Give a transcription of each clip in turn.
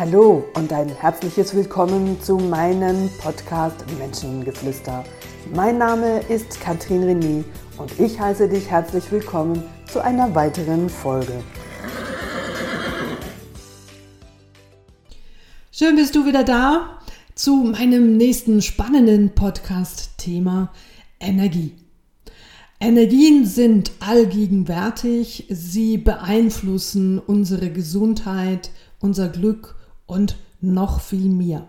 Hallo und ein herzliches Willkommen zu meinem Podcast Menschengeflüster. Mein Name ist Katrin René und ich heiße dich herzlich willkommen zu einer weiteren Folge. Schön bist du wieder da zu meinem nächsten spannenden Podcast-Thema Energie. Energien sind allgegenwärtig, sie beeinflussen unsere Gesundheit, unser Glück und noch viel mehr.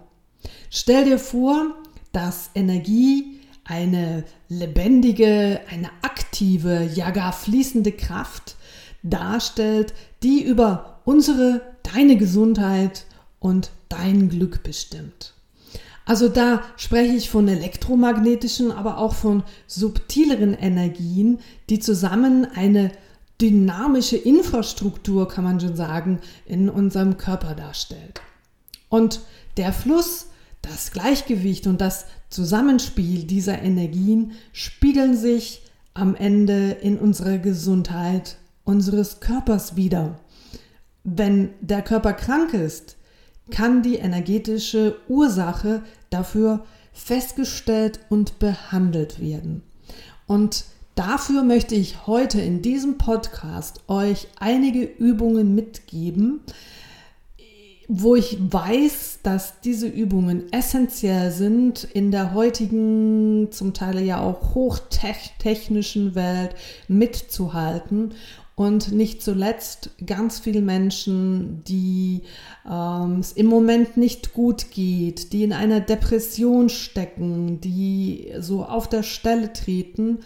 Stell dir vor, dass Energie eine lebendige, eine aktive, ja gar fließende Kraft darstellt, die über unsere, deine Gesundheit und dein Glück bestimmt. Also da spreche ich von elektromagnetischen, aber auch von subtileren Energien, die zusammen eine dynamische Infrastruktur, kann man schon sagen, in unserem Körper darstellt. Und der Fluss, das Gleichgewicht und das Zusammenspiel dieser Energien spiegeln sich am Ende in unserer Gesundheit unseres Körpers wieder. Wenn der Körper krank ist, kann die energetische Ursache dafür festgestellt und behandelt werden. Und dafür möchte ich heute in diesem Podcast euch einige Übungen mitgeben, wo ich weiß, dass diese Übungen essentiell sind in der heutigen, zum Teil ja auch hochtechnischen Welt mitzuhalten und nicht zuletzt ganz viele Menschen, die ähm, es im Moment nicht gut geht, die in einer Depression stecken, die so auf der Stelle treten,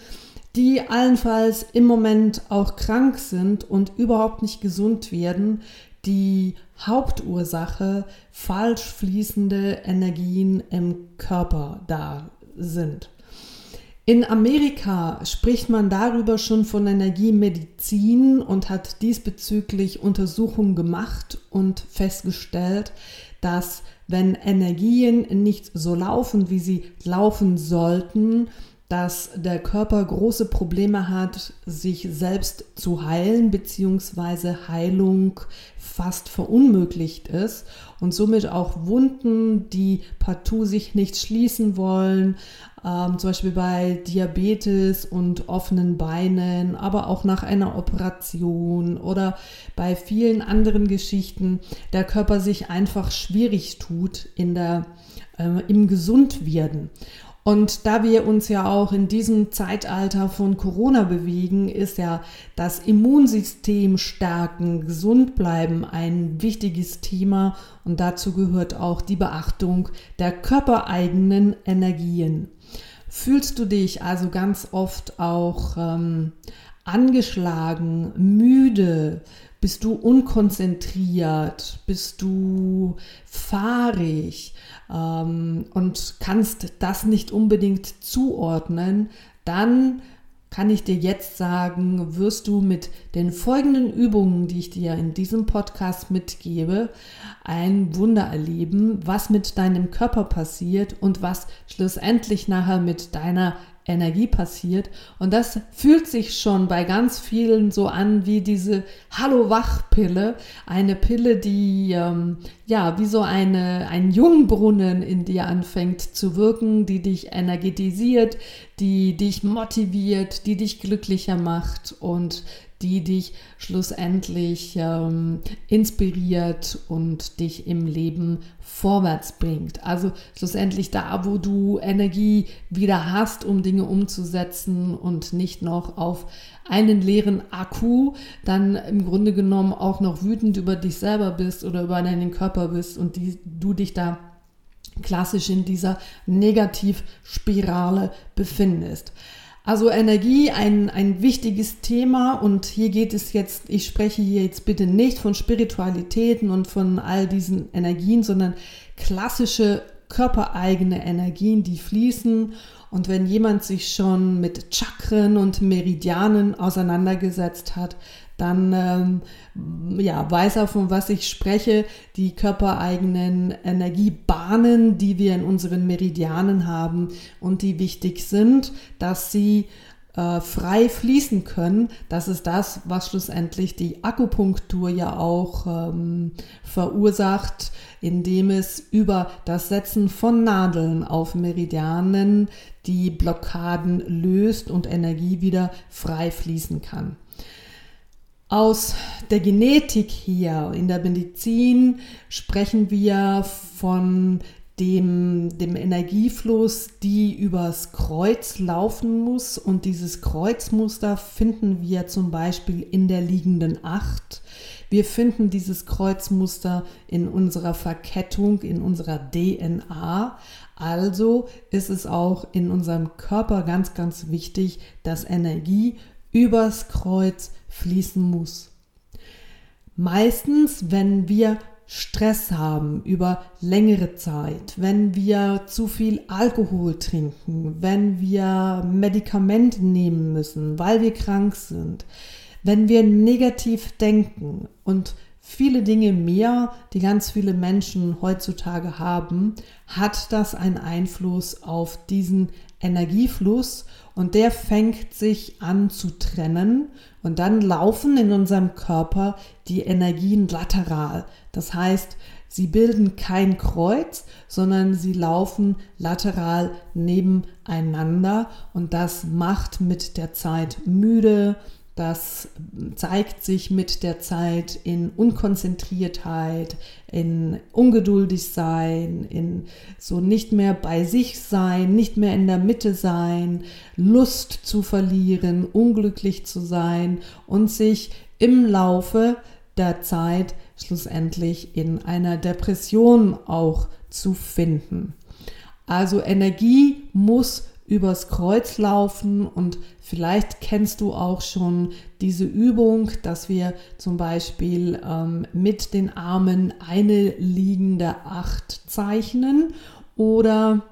die allenfalls im Moment auch krank sind und überhaupt nicht gesund werden, die Hauptursache falsch fließende Energien im Körper da sind. In Amerika spricht man darüber schon von Energiemedizin und hat diesbezüglich Untersuchungen gemacht und festgestellt, dass wenn Energien nicht so laufen, wie sie laufen sollten, dass der Körper große Probleme hat, sich selbst zu heilen, beziehungsweise Heilung fast verunmöglicht ist und somit auch Wunden, die partout sich nicht schließen wollen, ähm, zum Beispiel bei Diabetes und offenen Beinen, aber auch nach einer Operation oder bei vielen anderen Geschichten, der Körper sich einfach schwierig tut in der, äh, im Gesundwerden. Und da wir uns ja auch in diesem Zeitalter von Corona bewegen, ist ja das Immunsystem stärken, gesund bleiben ein wichtiges Thema und dazu gehört auch die Beachtung der körpereigenen Energien. Fühlst du dich also ganz oft auch ähm, angeschlagen, müde, bist du unkonzentriert? Bist du fahrig ähm, und kannst das nicht unbedingt zuordnen? Dann kann ich dir jetzt sagen, wirst du mit den folgenden Übungen, die ich dir in diesem Podcast mitgebe, ein Wunder erleben, was mit deinem Körper passiert und was schlussendlich nachher mit deiner Energie passiert. Und das fühlt sich schon bei ganz vielen so an wie diese Hallo-Wach-Pille. Eine Pille, die ähm, ja wie so eine, ein Jungbrunnen in dir anfängt zu wirken, die dich energetisiert, die dich motiviert, die dich glücklicher macht und die dich schlussendlich ähm, inspiriert und dich im Leben vorwärts bringt. Also schlussendlich da, wo du Energie wieder hast, um Dinge umzusetzen und nicht noch auf einen leeren Akku dann im Grunde genommen auch noch wütend über dich selber bist oder über deinen Körper bist und die, du dich da klassisch in dieser Negativspirale befindest. Also Energie, ein, ein wichtiges Thema und hier geht es jetzt, ich spreche hier jetzt bitte nicht von Spiritualitäten und von all diesen Energien, sondern klassische körpereigene Energien, die fließen. Und wenn jemand sich schon mit Chakren und Meridianen auseinandergesetzt hat, dann ähm, ja, weiß er, von was ich spreche. Die körpereigenen Energiebahnen, die wir in unseren Meridianen haben und die wichtig sind, dass sie äh, frei fließen können. Das ist das, was schlussendlich die Akupunktur ja auch ähm, verursacht, indem es über das Setzen von Nadeln auf Meridianen die Blockaden löst und Energie wieder frei fließen kann. Aus der Genetik hier in der Medizin sprechen wir von dem, dem Energiefluss, die übers Kreuz laufen muss. Und dieses Kreuzmuster finden wir zum Beispiel in der liegenden Acht. Wir finden dieses Kreuzmuster in unserer Verkettung, in unserer DNA. Also ist es auch in unserem Körper ganz, ganz wichtig, dass Energie übers Kreuz fließen muss. Meistens, wenn wir Stress haben über längere Zeit, wenn wir zu viel Alkohol trinken, wenn wir Medikamente nehmen müssen, weil wir krank sind, wenn wir negativ denken und viele Dinge mehr, die ganz viele Menschen heutzutage haben, hat das einen Einfluss auf diesen Energiefluss und der fängt sich an zu trennen und dann laufen in unserem Körper die Energien lateral. Das heißt, sie bilden kein Kreuz, sondern sie laufen lateral nebeneinander und das macht mit der Zeit müde, das zeigt sich mit der Zeit in Unkonzentriertheit, in ungeduldig sein, in so nicht mehr bei sich sein, nicht mehr in der Mitte sein, Lust zu verlieren, unglücklich zu sein und sich im Laufe der Zeit schlussendlich in einer Depression auch zu finden. Also Energie muss übers Kreuz laufen. Und vielleicht kennst du auch schon diese Übung, dass wir zum Beispiel ähm, mit den Armen eine liegende Acht zeichnen oder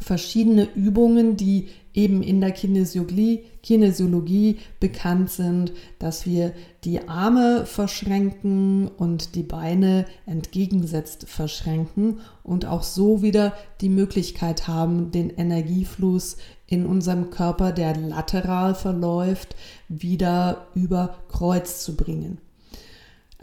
verschiedene Übungen, die eben in der Kinesiologie, Kinesiologie bekannt sind, dass wir die Arme verschränken und die Beine entgegensetzt verschränken und auch so wieder die Möglichkeit haben, den Energiefluss in unserem Körper, der lateral verläuft, wieder über Kreuz zu bringen.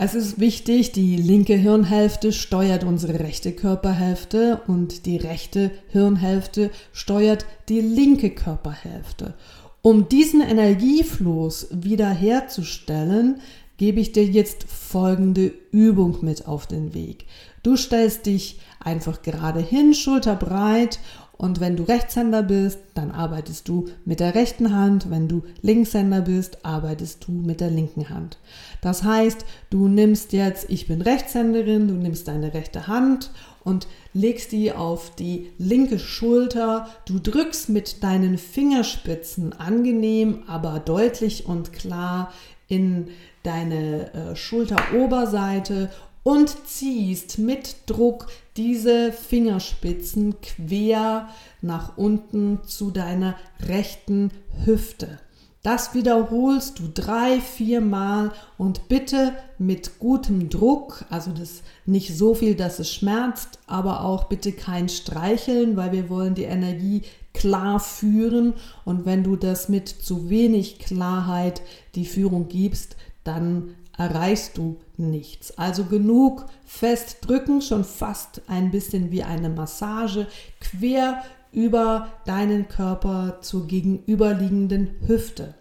Es ist wichtig, die linke Hirnhälfte steuert unsere rechte Körperhälfte und die rechte Hirnhälfte steuert die linke Körperhälfte. Um diesen Energiefluss wiederherzustellen, gebe ich dir jetzt folgende Übung mit auf den Weg. Du stellst dich einfach gerade hin, schulterbreit und wenn du Rechtshänder bist, dann arbeitest du mit der rechten Hand. Wenn du Linkshänder bist, arbeitest du mit der linken Hand. Das heißt, du nimmst jetzt, ich bin Rechtshänderin, du nimmst deine rechte Hand und legst die auf die linke Schulter. Du drückst mit deinen Fingerspitzen angenehm, aber deutlich und klar in deine äh, Schulteroberseite und ziehst mit Druck diese Fingerspitzen quer nach unten zu deiner rechten Hüfte. Das wiederholst du drei, vier Mal und bitte mit gutem Druck, also das nicht so viel, dass es schmerzt, aber auch bitte kein Streicheln, weil wir wollen die Energie klar führen und wenn du das mit zu wenig Klarheit die Führung gibst, dann erreichst du nichts. Also genug fest drücken, schon fast ein bisschen wie eine Massage, quer über deinen Körper zur gegenüberliegenden Hüfte.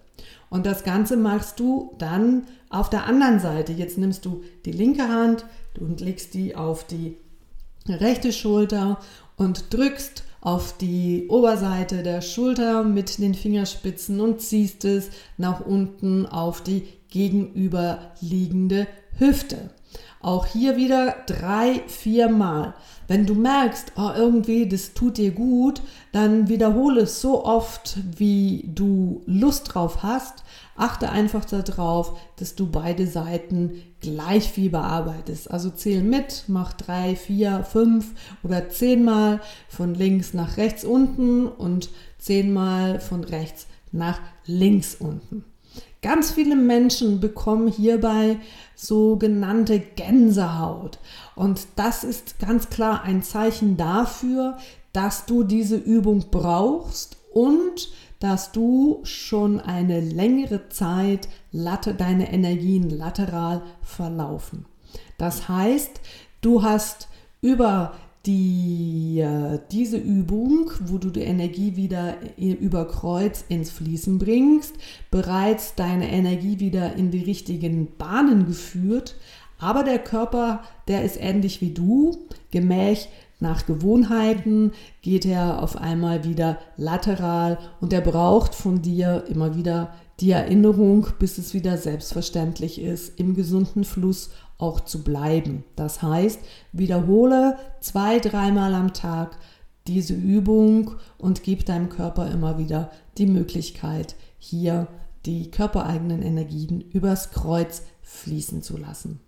Und das Ganze machst du dann auf der anderen Seite. Jetzt nimmst du die linke Hand und legst die auf die rechte Schulter und drückst auf die Oberseite der Schulter mit den Fingerspitzen und ziehst es nach unten auf die gegenüberliegende Hüfte. Auch hier wieder drei, vier Mal. Wenn du merkst, oh, irgendwie das tut dir gut, dann wiederhole es so oft, wie du Lust drauf hast. Achte einfach darauf, dass du beide Seiten gleich viel bearbeitest. Also zähl mit, mach drei, vier, fünf oder zehnmal von links nach rechts unten und zehnmal von rechts nach links unten. Ganz viele Menschen bekommen hierbei sogenannte Gänsehaut. Und das ist ganz klar ein Zeichen dafür, dass du diese Übung brauchst und dass du schon eine längere Zeit deine Energien lateral verlaufen. Das heißt, du hast über die, diese Übung, wo du die Energie wieder über Kreuz ins Fließen bringst, bereits deine Energie wieder in die richtigen Bahnen geführt. Aber der Körper, der ist ähnlich wie du, gemäch nach Gewohnheiten geht er auf einmal wieder lateral und er braucht von dir immer wieder die Erinnerung, bis es wieder selbstverständlich ist, im gesunden Fluss auch zu bleiben. Das heißt, wiederhole zwei, dreimal am Tag diese Übung und gib deinem Körper immer wieder die Möglichkeit, hier die körpereigenen Energien übers Kreuz fließen zu lassen.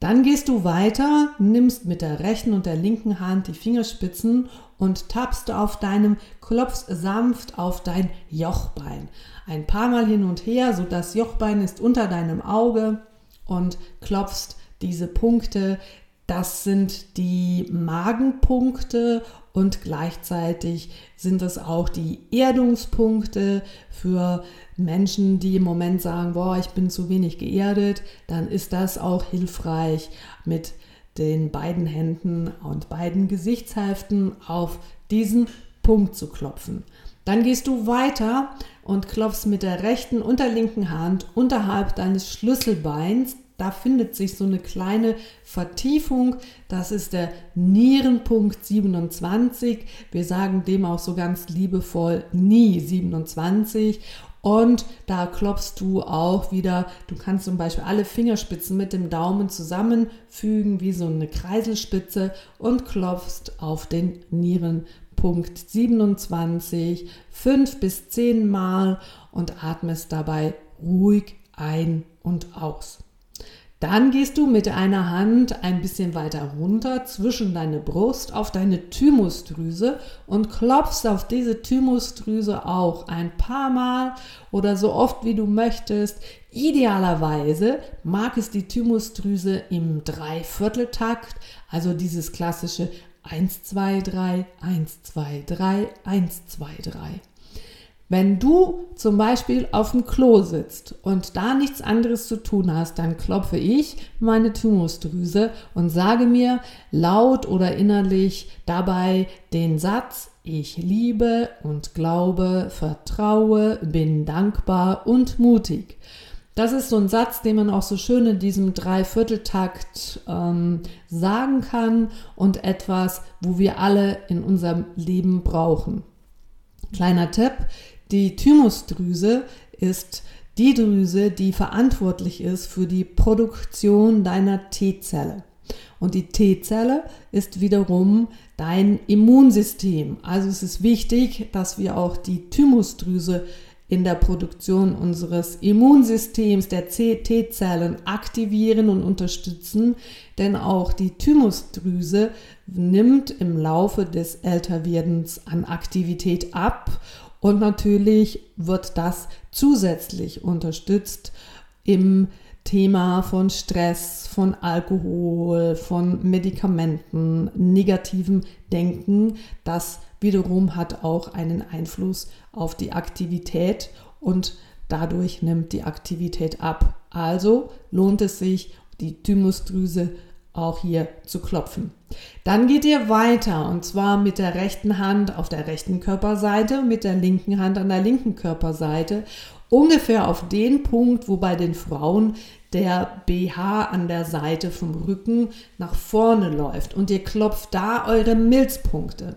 Dann gehst du weiter, nimmst mit der rechten und der linken Hand die Fingerspitzen und tappst auf deinem, klopfst sanft auf dein Jochbein. Ein paar Mal hin und her, so das Jochbein ist unter deinem Auge und klopfst diese Punkte. Das sind die Magenpunkte und gleichzeitig sind es auch die Erdungspunkte für Menschen, die im Moment sagen, boah, ich bin zu wenig geerdet, dann ist das auch hilfreich mit den beiden Händen und beiden Gesichtshälften auf diesen Punkt zu klopfen. Dann gehst du weiter und klopfst mit der rechten und der linken Hand unterhalb deines Schlüsselbeins. Da findet sich so eine kleine Vertiefung. Das ist der Nierenpunkt 27. Wir sagen dem auch so ganz liebevoll nie 27. Und da klopfst du auch wieder, du kannst zum Beispiel alle Fingerspitzen mit dem Daumen zusammenfügen, wie so eine Kreiselspitze und klopfst auf den Nierenpunkt 27 fünf bis zehn Mal und atmest dabei ruhig ein und aus. Dann gehst du mit einer Hand ein bisschen weiter runter zwischen deine Brust auf deine Thymusdrüse und klopfst auf diese Thymusdrüse auch ein paar Mal oder so oft wie du möchtest. Idealerweise mag es die Thymusdrüse im Dreivierteltakt, also dieses klassische 1, 2, 3, 1, 2, 3, 1, 2, 3. Wenn du zum Beispiel auf dem Klo sitzt und da nichts anderes zu tun hast, dann klopfe ich meine Thymusdrüse und sage mir laut oder innerlich dabei den Satz, ich liebe und glaube, vertraue, bin dankbar und mutig. Das ist so ein Satz, den man auch so schön in diesem Dreivierteltakt ähm, sagen kann und etwas, wo wir alle in unserem Leben brauchen. Kleiner Tipp, die Thymusdrüse ist die Drüse, die verantwortlich ist für die Produktion deiner T-Zelle. Und die T-Zelle ist wiederum dein Immunsystem. Also es ist wichtig, dass wir auch die Thymusdrüse in der Produktion unseres Immunsystems, der T-Zellen aktivieren und unterstützen, denn auch die Thymusdrüse nimmt im Laufe des Älterwerdens an Aktivität ab und natürlich wird das zusätzlich unterstützt im Thema von Stress, von Alkohol, von Medikamenten, negativem Denken. Das wiederum hat auch einen Einfluss auf die Aktivität und dadurch nimmt die Aktivität ab. Also lohnt es sich, die Thymusdrüse auch hier zu klopfen. Dann geht ihr weiter und zwar mit der rechten Hand auf der rechten Körperseite, mit der linken Hand an der linken Körperseite, ungefähr auf den Punkt, wo bei den Frauen der BH an der Seite vom Rücken nach vorne läuft und ihr klopft da eure Milzpunkte.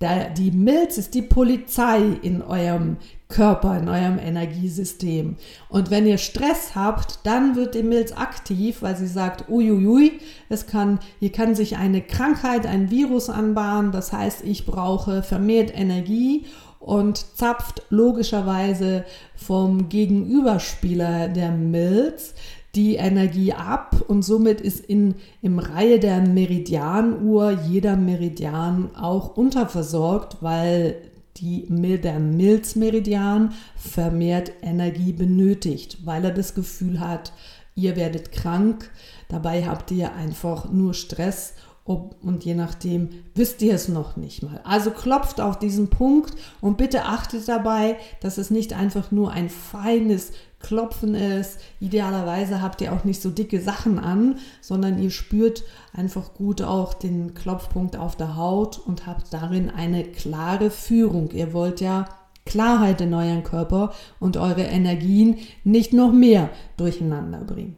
Der, die Milz ist die Polizei in eurem Körper, in eurem Energiesystem. Und wenn ihr Stress habt, dann wird die Milz aktiv, weil sie sagt, uiuiui, es kann, hier kann sich eine Krankheit, ein Virus anbahnen. Das heißt, ich brauche vermehrt Energie und zapft logischerweise vom Gegenüberspieler der Milz die Energie ab und somit ist in, im Reihe der Meridianuhr jeder Meridian auch unterversorgt, weil die, der Milzmeridian vermehrt Energie benötigt, weil er das Gefühl hat, ihr werdet krank, dabei habt ihr einfach nur Stress ob, und je nachdem wisst ihr es noch nicht mal. Also klopft auf diesen Punkt und bitte achtet dabei, dass es nicht einfach nur ein feines Klopfen ist. Idealerweise habt ihr auch nicht so dicke Sachen an, sondern ihr spürt einfach gut auch den Klopfpunkt auf der Haut und habt darin eine klare Führung. Ihr wollt ja Klarheit in euren Körper und eure Energien nicht noch mehr durcheinander bringen.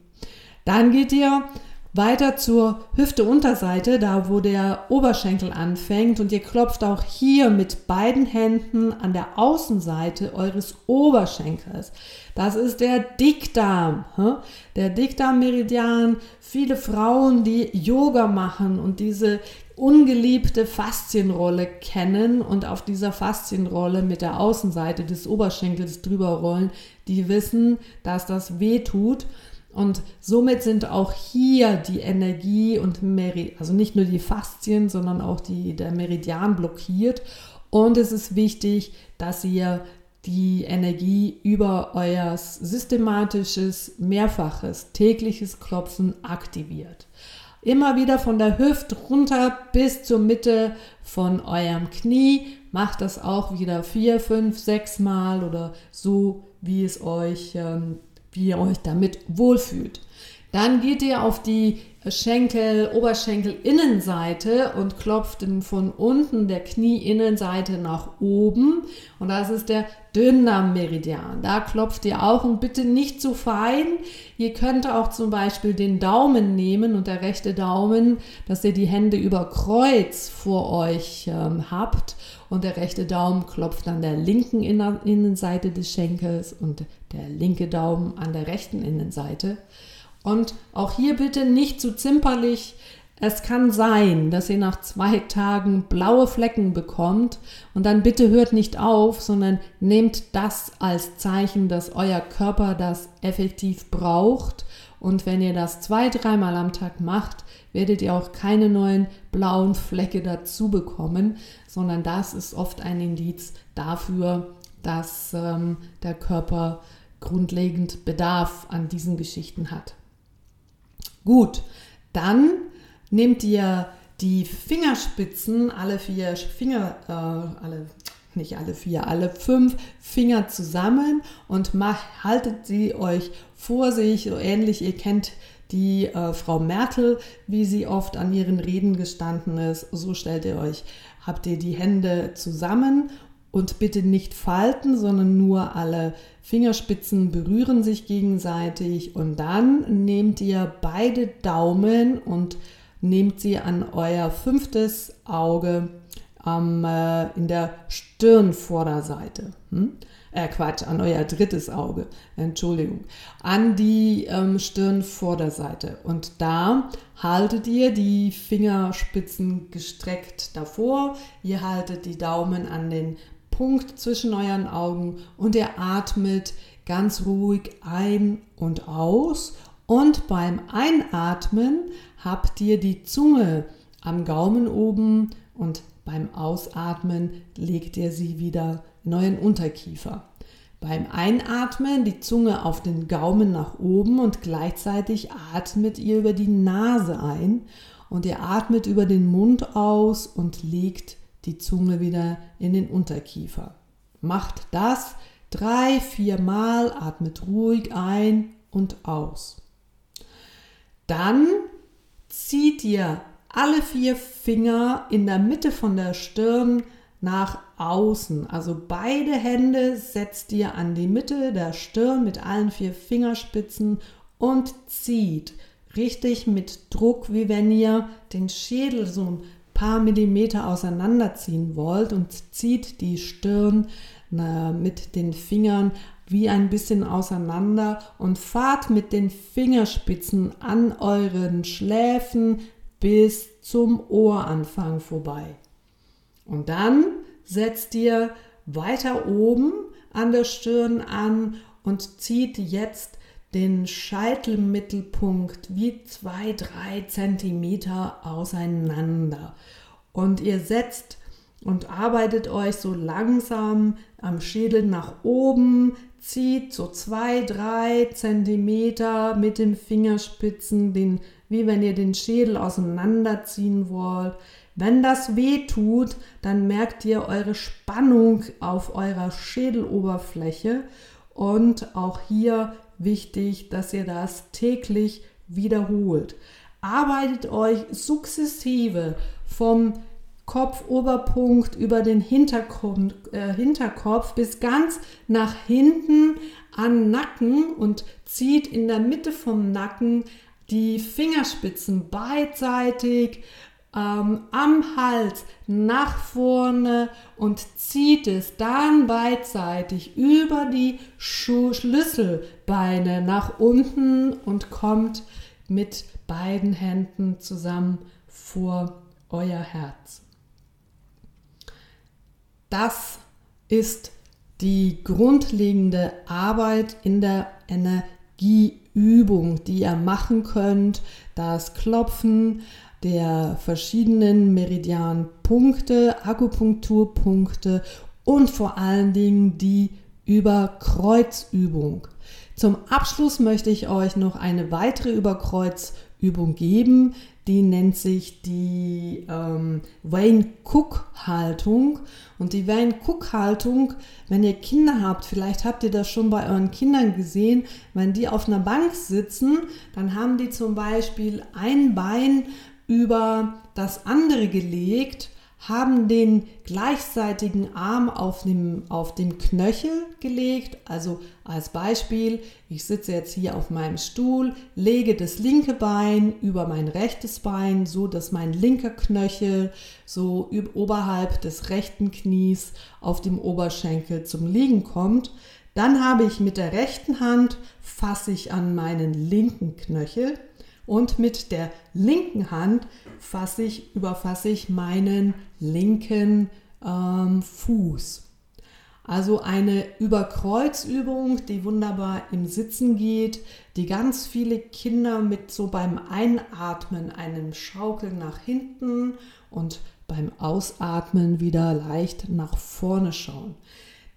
Dann geht ihr weiter zur Hüfte-Unterseite, da wo der Oberschenkel anfängt und ihr klopft auch hier mit beiden Händen an der Außenseite eures Oberschenkels. Das ist der Dickdarm, der Dickdarmmeridian. Viele Frauen, die Yoga machen und diese ungeliebte Faszienrolle kennen und auf dieser Faszienrolle mit der Außenseite des Oberschenkels drüber rollen, die wissen, dass das weh tut. Und somit sind auch hier die Energie und Meri also nicht nur die Faszien, sondern auch die, der Meridian blockiert. Und es ist wichtig, dass ihr die Energie über euer systematisches, mehrfaches, tägliches Klopfen aktiviert. Immer wieder von der Hüfte runter bis zur Mitte von eurem Knie. Macht das auch wieder vier, fünf, sechs Mal oder so, wie es euch ähm, wie ihr euch damit wohlfühlt. Dann geht ihr auf die Schenkel, Oberschenkel-Innenseite und klopft von unten der Knieinnenseite nach oben. Und das ist der Dünndarmmeridian. Da klopft ihr auch und bitte nicht zu fein. Ihr könnt auch zum Beispiel den Daumen nehmen und der rechte Daumen, dass ihr die Hände über Kreuz vor euch ähm, habt. Und der rechte Daumen klopft an der linken Innenseite des Schenkels und der linke Daumen an der rechten Innenseite. Und auch hier bitte nicht zu zimperlich. Es kann sein, dass ihr nach zwei Tagen blaue Flecken bekommt und dann bitte hört nicht auf, sondern nehmt das als Zeichen, dass euer Körper das effektiv braucht. Und wenn ihr das zwei, dreimal am Tag macht, werdet ihr auch keine neuen blauen Flecke dazu bekommen, sondern das ist oft ein Indiz dafür, dass ähm, der Körper grundlegend Bedarf an diesen Geschichten hat. Gut, dann nehmt ihr die Fingerspitzen, alle vier Finger, äh, alle, nicht alle vier, alle fünf Finger zusammen und macht, haltet sie euch vor sich, so ähnlich, ihr kennt die äh, Frau Merkel, wie sie oft an ihren Reden gestanden ist. So stellt ihr euch, habt ihr die Hände zusammen und bitte nicht falten, sondern nur alle Fingerspitzen berühren sich gegenseitig und dann nehmt ihr beide Daumen und nehmt sie an euer fünftes Auge ähm, äh, in der Stirnvorderseite. Hm? Äh, Quatsch, an euer drittes Auge, Entschuldigung, an die ähm, Stirnvorderseite. Und da haltet ihr die Fingerspitzen gestreckt davor, ihr haltet die Daumen an den Punkt zwischen euren Augen und ihr atmet ganz ruhig ein und aus. Und beim Einatmen habt ihr die Zunge am Gaumen oben und beim Ausatmen legt ihr sie wieder in euren Unterkiefer. Beim Einatmen die Zunge auf den Gaumen nach oben und gleichzeitig atmet ihr über die Nase ein und ihr atmet über den Mund aus und legt die Zunge wieder in den Unterkiefer. Macht das drei, vier Mal, atmet ruhig ein und aus. Dann zieht ihr alle vier Finger in der Mitte von der Stirn nach außen. Also beide Hände setzt ihr an die Mitte der Stirn mit allen vier Fingerspitzen und zieht richtig mit Druck, wie wenn ihr den Schädel so ein paar Millimeter auseinanderziehen wollt und zieht die Stirn na, mit den Fingern wie ein bisschen auseinander und fahrt mit den Fingerspitzen an euren Schläfen bis zum Ohranfang vorbei. Und dann setzt ihr weiter oben an der Stirn an und zieht jetzt den Scheitelmittelpunkt wie zwei, drei Zentimeter auseinander. Und ihr setzt und arbeitet euch so langsam am Schädel nach oben, zieht so zwei, drei Zentimeter mit den Fingerspitzen den wie wenn ihr den Schädel auseinanderziehen wollt. Wenn das weh tut, dann merkt ihr eure Spannung auf eurer Schädeloberfläche und auch hier wichtig, dass ihr das täglich wiederholt. Arbeitet euch sukzessive vom Kopfoberpunkt über den Hinterkopf, äh, Hinterkopf bis ganz nach hinten an Nacken und zieht in der Mitte vom Nacken die Fingerspitzen beidseitig ähm, am Hals nach vorne und zieht es dann beidseitig über die Schuh Schlüsselbeine nach unten und kommt mit beiden Händen zusammen vor euer Herz. Das ist die grundlegende Arbeit in der Energieübung, die ihr machen könnt. Das Klopfen der verschiedenen Meridianpunkte, Akupunkturpunkte und vor allen Dingen die Überkreuzübung. Zum Abschluss möchte ich euch noch eine weitere Überkreuzübung geben, die nennt sich die ähm, Wayne-Cook-Haltung. Und die Wayne-Cook-Haltung, wenn ihr Kinder habt, vielleicht habt ihr das schon bei euren Kindern gesehen, wenn die auf einer Bank sitzen, dann haben die zum Beispiel ein Bein über das andere gelegt haben den gleichseitigen Arm auf dem, auf dem Knöchel gelegt. Also als Beispiel, ich sitze jetzt hier auf meinem Stuhl, lege das linke Bein über mein rechtes Bein, so dass mein linker Knöchel so oberhalb des rechten Knies auf dem Oberschenkel zum Liegen kommt. Dann habe ich mit der rechten Hand fasse ich an meinen linken Knöchel und mit der linken Hand fasse ich, überfasse ich meinen linken ähm, Fuß. Also eine Überkreuzübung, die wunderbar im Sitzen geht, die ganz viele Kinder mit so beim Einatmen einem Schaukeln nach hinten und beim Ausatmen wieder leicht nach vorne schauen,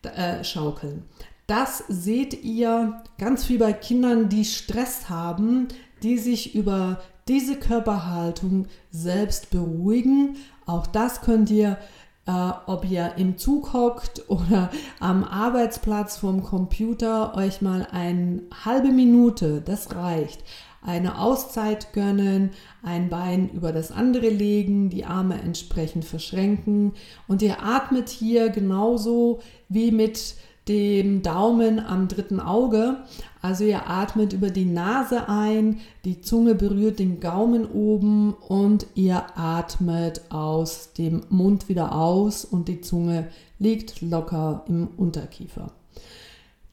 äh, schaukeln. Das seht ihr ganz viel bei Kindern, die Stress haben, die sich über diese Körperhaltung selbst beruhigen. Auch das könnt ihr, äh, ob ihr im Zug hockt oder am Arbeitsplatz vom Computer, euch mal eine halbe Minute, das reicht, eine Auszeit gönnen, ein Bein über das andere legen, die Arme entsprechend verschränken und ihr atmet hier genauso wie mit dem Daumen am dritten Auge. Also ihr atmet über die Nase ein, die Zunge berührt den Gaumen oben und ihr atmet aus dem Mund wieder aus und die Zunge liegt locker im Unterkiefer.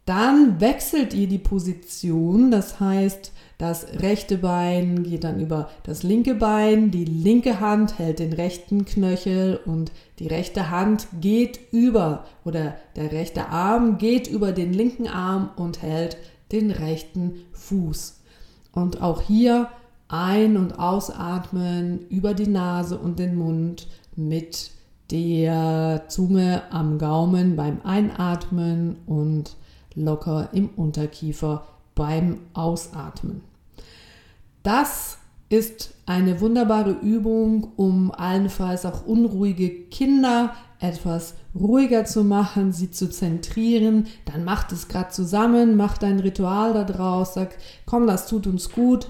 Dann wechselt ihr die Position, das heißt, das rechte Bein geht dann über das linke Bein, die linke Hand hält den rechten Knöchel und die rechte Hand geht über oder der rechte Arm geht über den linken Arm und hält den rechten Fuß. Und auch hier ein- und ausatmen über die Nase und den Mund mit der Zunge am Gaumen beim Einatmen und locker im Unterkiefer beim Ausatmen. Das ist eine wunderbare Übung, um allenfalls auch unruhige Kinder etwas ruhiger zu machen, sie zu zentrieren. Dann macht es gerade zusammen, macht ein Ritual daraus, sagt, komm, das tut uns gut.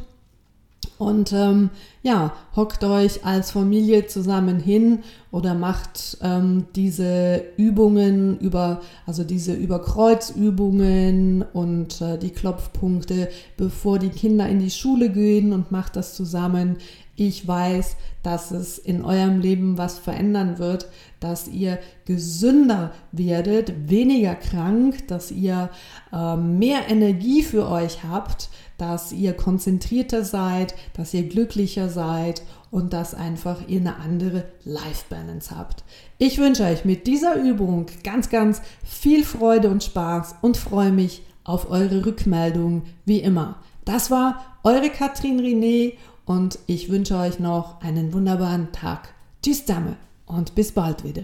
Und ähm, ja, hockt euch als Familie zusammen hin oder macht ähm, diese Übungen über, also diese Überkreuzübungen und äh, die Klopfpunkte, bevor die Kinder in die Schule gehen und macht das zusammen. Ich weiß, dass es in eurem Leben was verändern wird, dass ihr gesünder werdet, weniger krank, dass ihr äh, mehr Energie für euch habt, dass ihr konzentrierter seid, dass ihr glücklicher seid und dass einfach ihr eine andere Life Balance habt. Ich wünsche euch mit dieser Übung ganz, ganz viel Freude und Spaß und freue mich auf eure Rückmeldungen wie immer. Das war eure Katrin René und ich wünsche euch noch einen wunderbaren Tag. Tschüss, Dame und bis bald wieder.